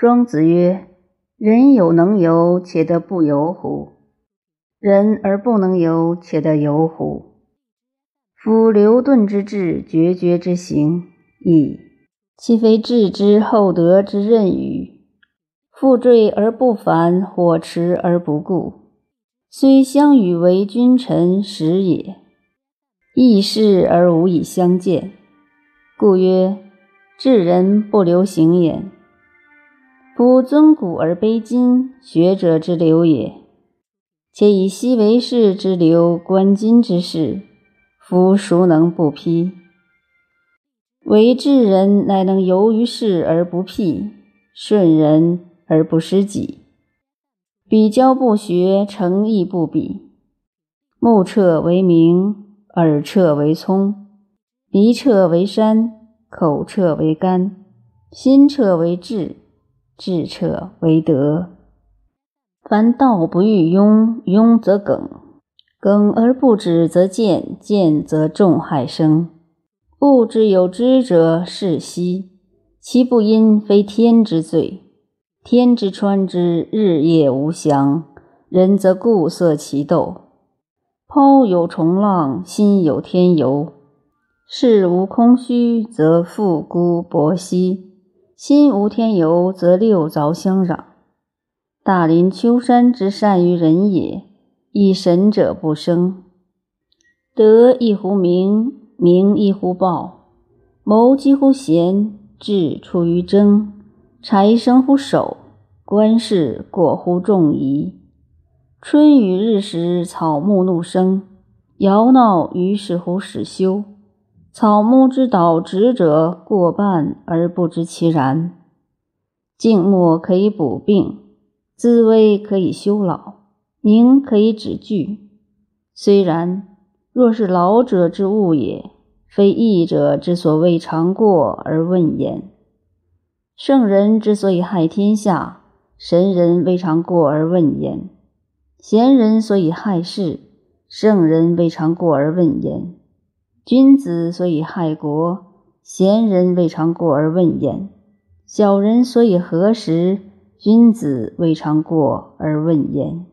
庄子曰：“人有能游，且得不游乎？人而不能游，且得游乎？夫流遁之志，决绝之行，矣。其非志之厚德之任与？复坠而不返，火驰而不顾，虽相与为君臣，时也。异事而无以相见，故曰：智人不流行也。”夫尊古而卑今，学者之流也。且以昔为士之流，观今之事，夫孰能不批？为智人，乃能游于世而不辟，顺人而不失己。比交不学，诚意不比。目彻为明，耳彻为聪，鼻彻为山，口彻为肝，心彻为志。智彻为德。凡道不欲庸，庸则耿，耿而不止则见，见则众害生。物之有知者，是息。其不因，非天之罪。天之川之，日夜无祥。人则固色其斗。抛有重浪，心有天游。事无空虚，则复孤薄兮。心无天游，则六凿相壤。大林秋山之善于人也，以神者不生。德亦乎名，名亦乎报。谋几乎贤，智出于争。财生乎守，官事过乎众疑。春雨日时，草木怒生。尧闹于是乎始修。草木之导直者过半而不知其然。静默可以补病，滋微可以修老，宁可以止惧。虽然，若是老者之物也，非义者之所谓尝过而问焉。圣人之所以害天下，神人未尝过而问焉；贤人所以害世，圣人未尝过而问焉。君子所以害国，贤人未尝过而问焉；小人所以何时，君子未尝过而问焉。